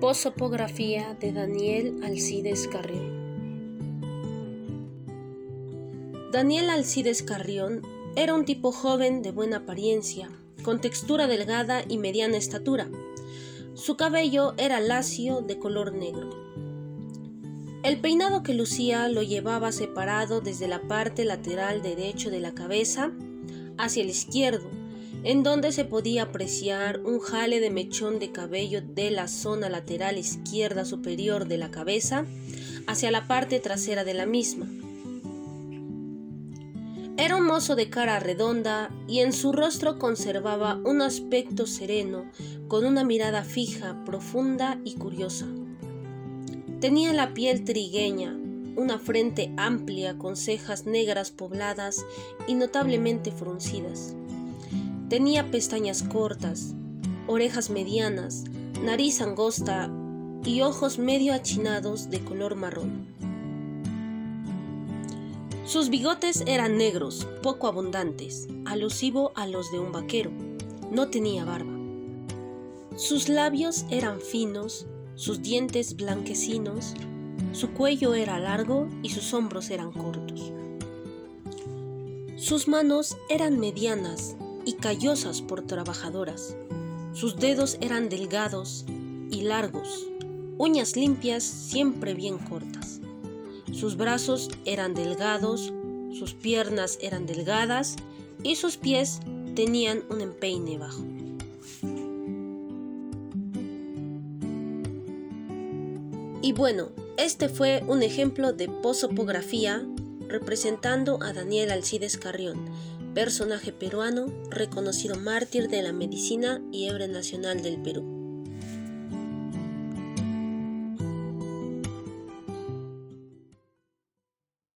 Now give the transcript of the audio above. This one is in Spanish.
Posopografía de Daniel Alcides Carrión. Daniel Alcides Carrión era un tipo joven de buena apariencia, con textura delgada y mediana estatura. Su cabello era lacio de color negro. El peinado que lucía lo llevaba separado desde la parte lateral derecho de la cabeza hacia el izquierdo, en donde se podía apreciar un jale de mechón de cabello de la zona lateral izquierda superior de la cabeza hacia la parte trasera de la misma. Era un mozo de cara redonda y en su rostro conservaba un aspecto sereno, con una mirada fija, profunda y curiosa. Tenía la piel trigueña, una frente amplia con cejas negras pobladas y notablemente fruncidas. Tenía pestañas cortas, orejas medianas, nariz angosta y ojos medio achinados de color marrón. Sus bigotes eran negros, poco abundantes, alusivo a los de un vaquero. No tenía barba. Sus labios eran finos, sus dientes blanquecinos, su cuello era largo y sus hombros eran cortos. Sus manos eran medianas, y callosas por trabajadoras. Sus dedos eran delgados y largos, uñas limpias siempre bien cortas. Sus brazos eran delgados, sus piernas eran delgadas y sus pies tenían un empeine bajo. Y bueno, este fue un ejemplo de posopografía representando a Daniel Alcides Carrión, personaje peruano reconocido mártir de la medicina y héroe nacional del Perú.